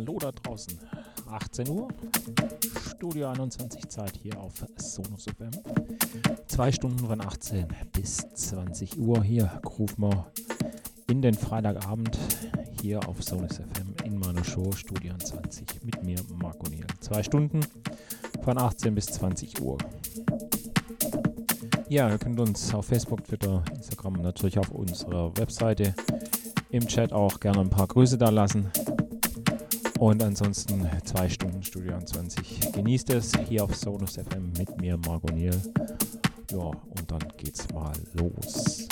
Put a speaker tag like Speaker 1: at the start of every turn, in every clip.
Speaker 1: Hallo da draußen. 18 Uhr, Studio 21 Zeit hier auf Sonus FM. Zwei Stunden von 18 bis 20 Uhr hier rufen wir in den Freitagabend hier auf Sonus FM in meiner Show Studio 21 mit mir, Marco Niel. Zwei Stunden von 18 bis 20 Uhr. Ja, ihr könnt uns auf Facebook, Twitter, Instagram, natürlich auf unserer Webseite im Chat auch gerne ein paar Grüße da lassen. Und ansonsten zwei Stunden Studio 20. Genießt es hier auf Sonus FM mit mir, Margot. Ja, und dann geht's mal los.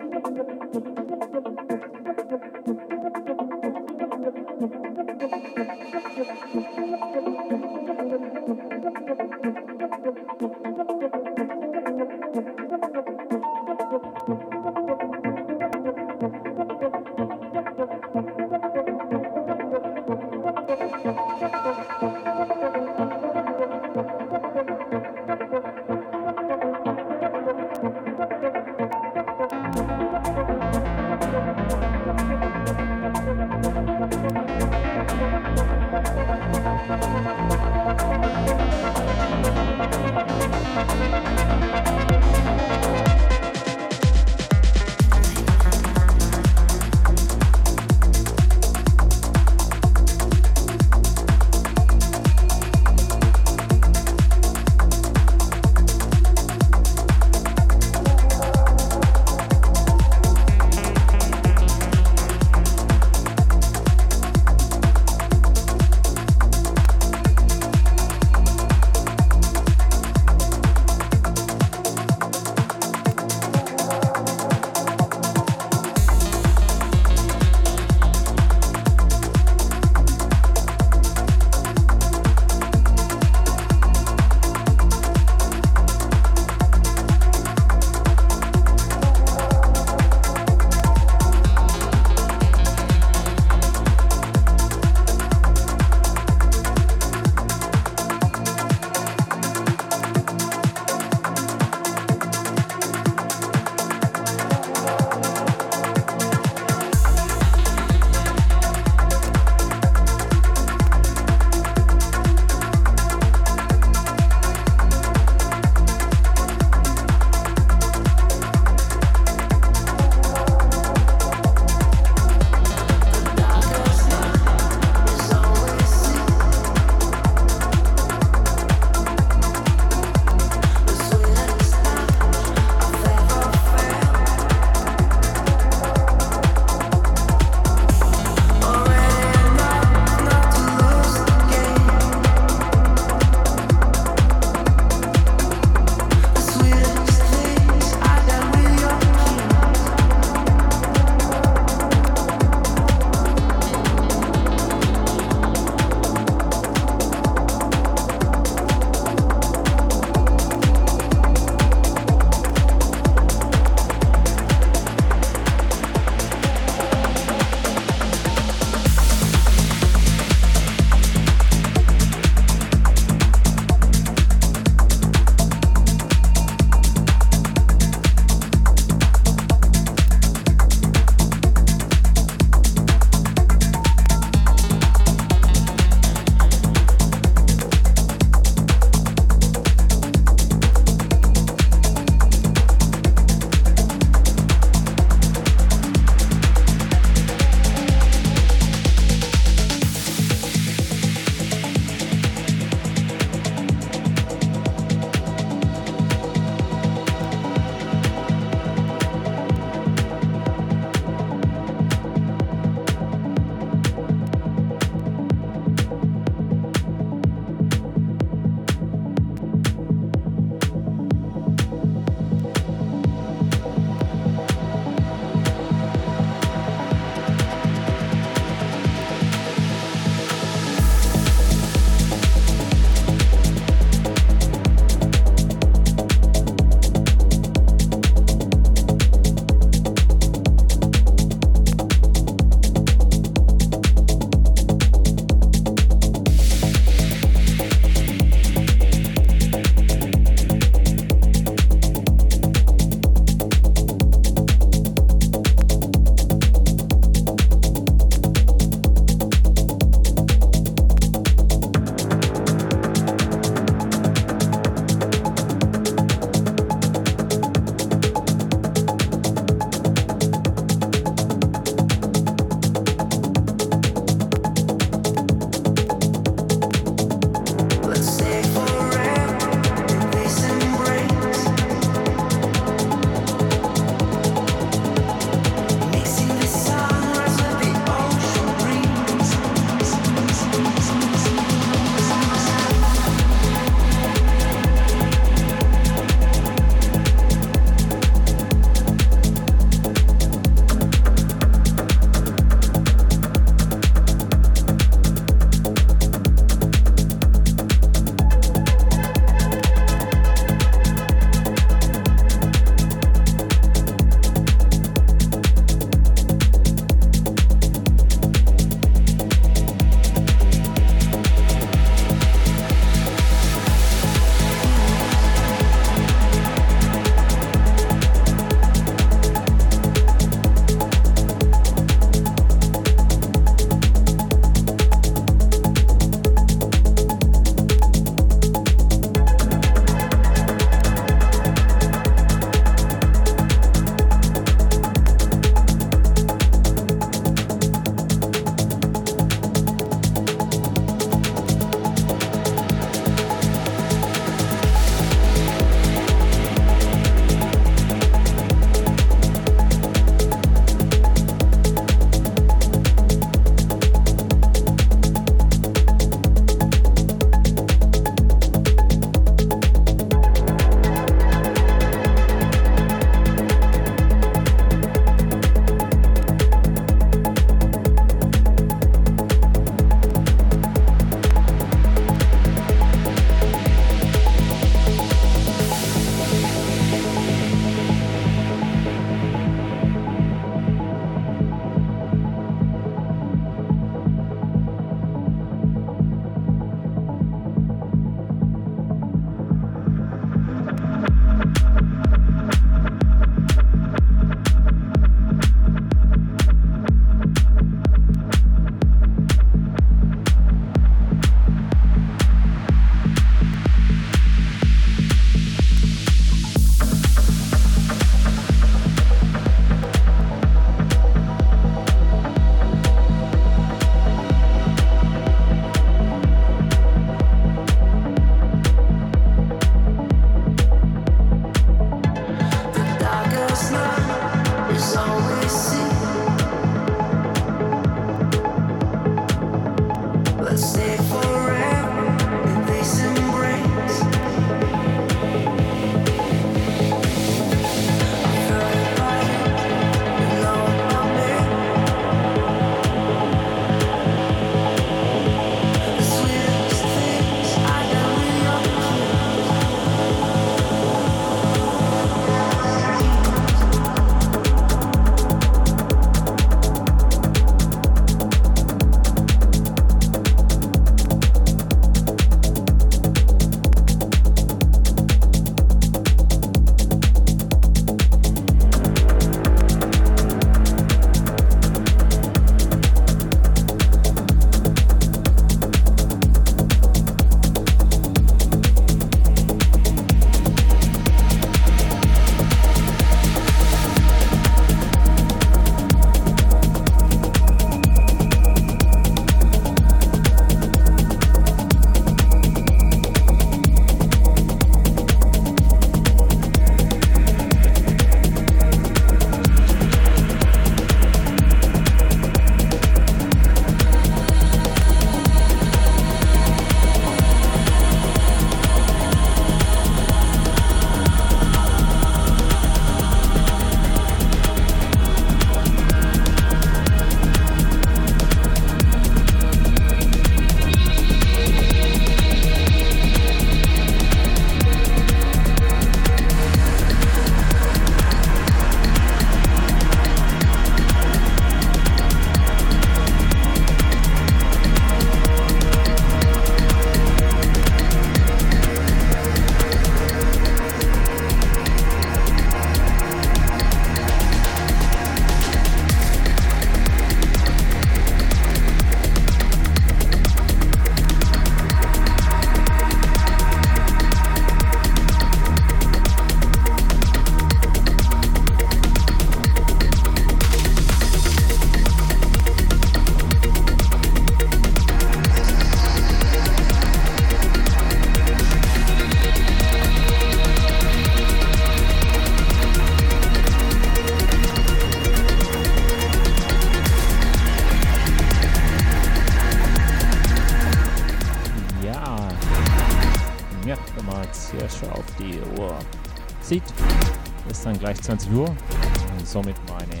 Speaker 1: 20 Uhr und somit meine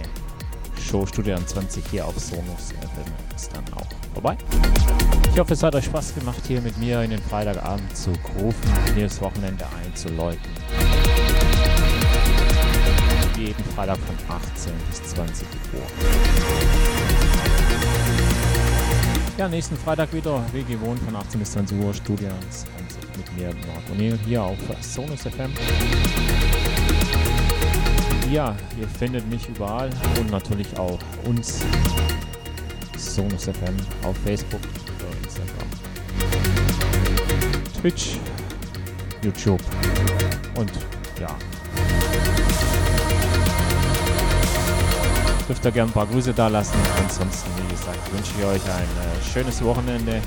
Speaker 1: Show Studio 20 hier auf Sonos FM ist dann auch vorbei. Ich hoffe, es hat euch Spaß gemacht, hier mit mir in den Freitagabend zu rufen, mir das Wochenende einzuläuten. Jeden Freitag von 18 bis 20 Uhr. Ja, nächsten Freitag wieder, wie gewohnt, von 18 bis 20 Uhr, Studio 20 mit mir, Marc O'Neill, hier auf Sonos FM. Ja, ihr findet mich überall und natürlich auch uns Sonus FM auf Facebook oder Instagram, Twitch, YouTube und ja. Dürft ihr gerne ein paar Grüße da lassen. Ansonsten, wie gesagt, wünsche ich euch ein äh, schönes Wochenende.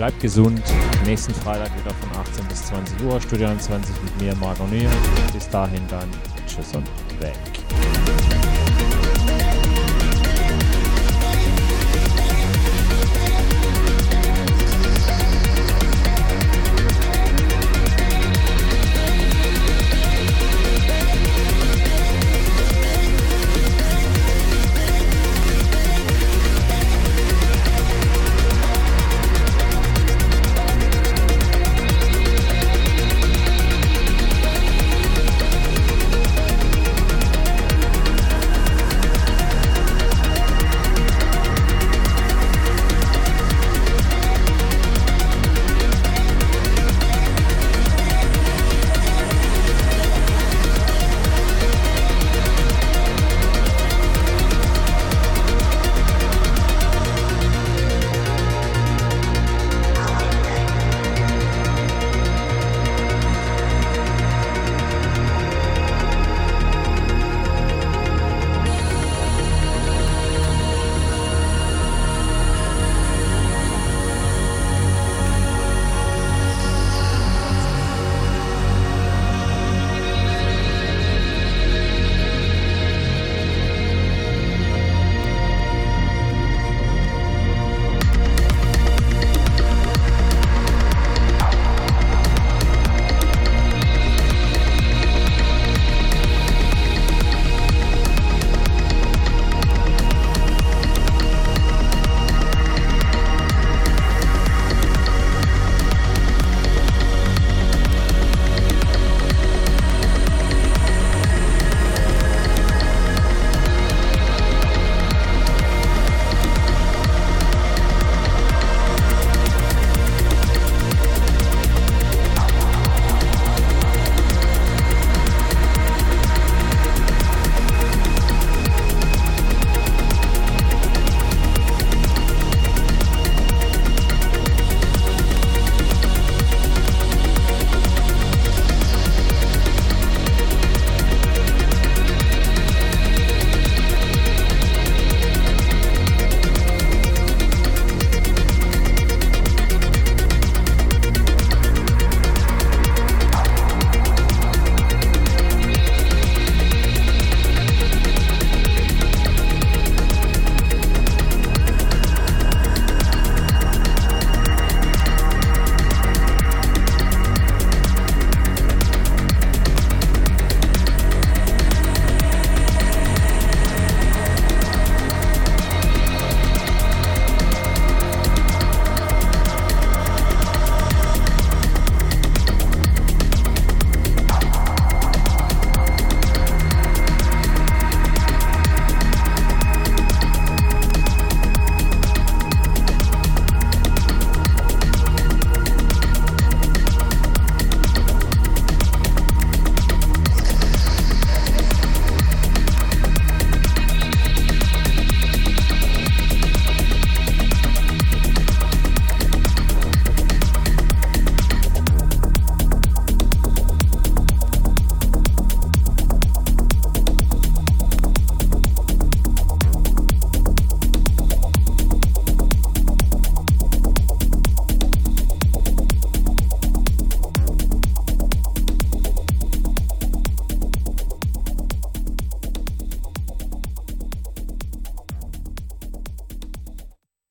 Speaker 1: Bleibt gesund. Nächsten Freitag wieder von 18 bis 20 Uhr. Studio 20 mit mir, Marc O'Neill. Bis dahin dann. Tschüss und weg.